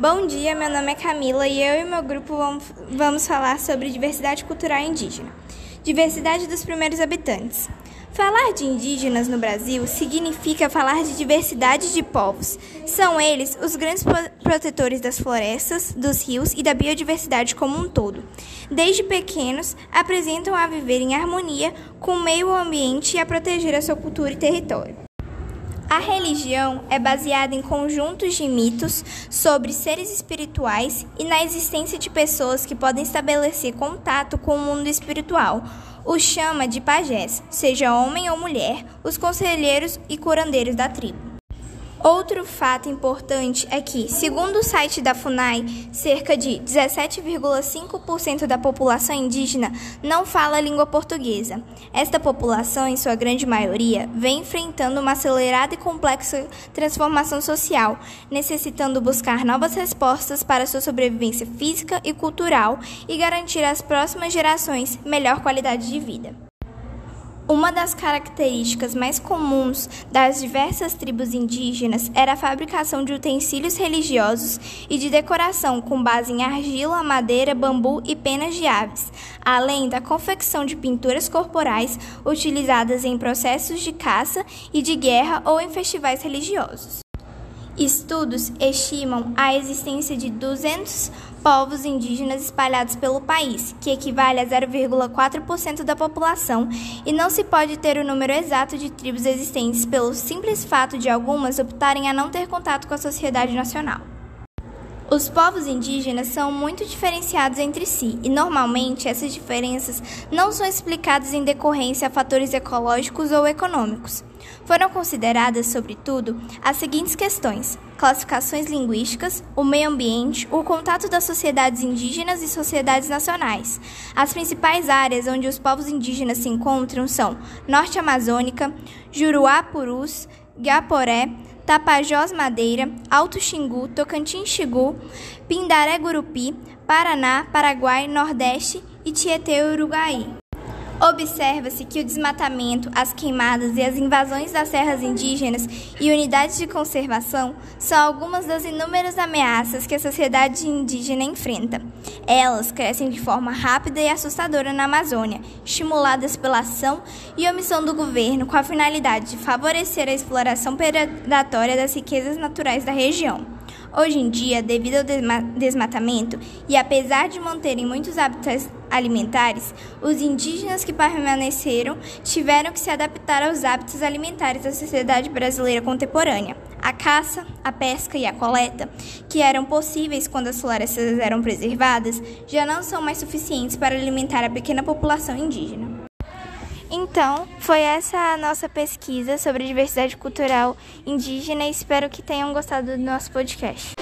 Bom dia, meu nome é Camila e eu e meu grupo vamos falar sobre diversidade cultural indígena. Diversidade dos primeiros habitantes. Falar de indígenas no Brasil significa falar de diversidade de povos. São eles os grandes protetores das florestas, dos rios e da biodiversidade como um todo. Desde pequenos, apresentam a viver em harmonia com o meio ambiente e a proteger a sua cultura e território. A religião é baseada em conjuntos de mitos sobre seres espirituais e na existência de pessoas que podem estabelecer contato com o mundo espiritual. O chama de pajés, seja homem ou mulher, os conselheiros e curandeiros da tribo. Outro fato importante é que, segundo o site da FUNAI, cerca de 17,5% da população indígena não fala a língua portuguesa. Esta população, em sua grande maioria, vem enfrentando uma acelerada e complexa transformação social, necessitando buscar novas respostas para sua sobrevivência física e cultural e garantir às próximas gerações melhor qualidade de vida. Uma das características mais comuns das diversas tribos indígenas era a fabricação de utensílios religiosos e de decoração com base em argila, madeira, bambu e penas de aves, além da confecção de pinturas corporais utilizadas em processos de caça e de guerra ou em festivais religiosos. Estudos estimam a existência de 200 povos indígenas espalhados pelo país, que equivale a 0,4% da população, e não se pode ter o número exato de tribos existentes pelo simples fato de algumas optarem a não ter contato com a sociedade nacional. Os povos indígenas são muito diferenciados entre si e, normalmente, essas diferenças não são explicadas em decorrência a fatores ecológicos ou econômicos. Foram consideradas, sobretudo, as seguintes questões: classificações linguísticas, o meio ambiente, o contato das sociedades indígenas e sociedades nacionais. As principais áreas onde os povos indígenas se encontram são Norte Amazônica, Juruá Purus, Gaporé, Tapajós Madeira, Alto Xingu, Tocantins Xingu, Pindaré Gurupi, Paraná, Paraguai, Nordeste e Tietê Uruguai. Observa-se que o desmatamento, as queimadas e as invasões das terras indígenas e unidades de conservação são algumas das inúmeras ameaças que a sociedade indígena enfrenta. Elas crescem de forma rápida e assustadora na Amazônia, estimuladas pela ação e omissão do governo com a finalidade de favorecer a exploração predatória das riquezas naturais da região. Hoje em dia, devido ao desmatamento e apesar de manterem muitos hábitos alimentares, os indígenas que permaneceram tiveram que se adaptar aos hábitos alimentares da sociedade brasileira contemporânea. A caça, a pesca e a coleta, que eram possíveis quando as florestas eram preservadas, já não são mais suficientes para alimentar a pequena população indígena. Então, foi essa a nossa pesquisa sobre diversidade cultural indígena e espero que tenham gostado do nosso podcast.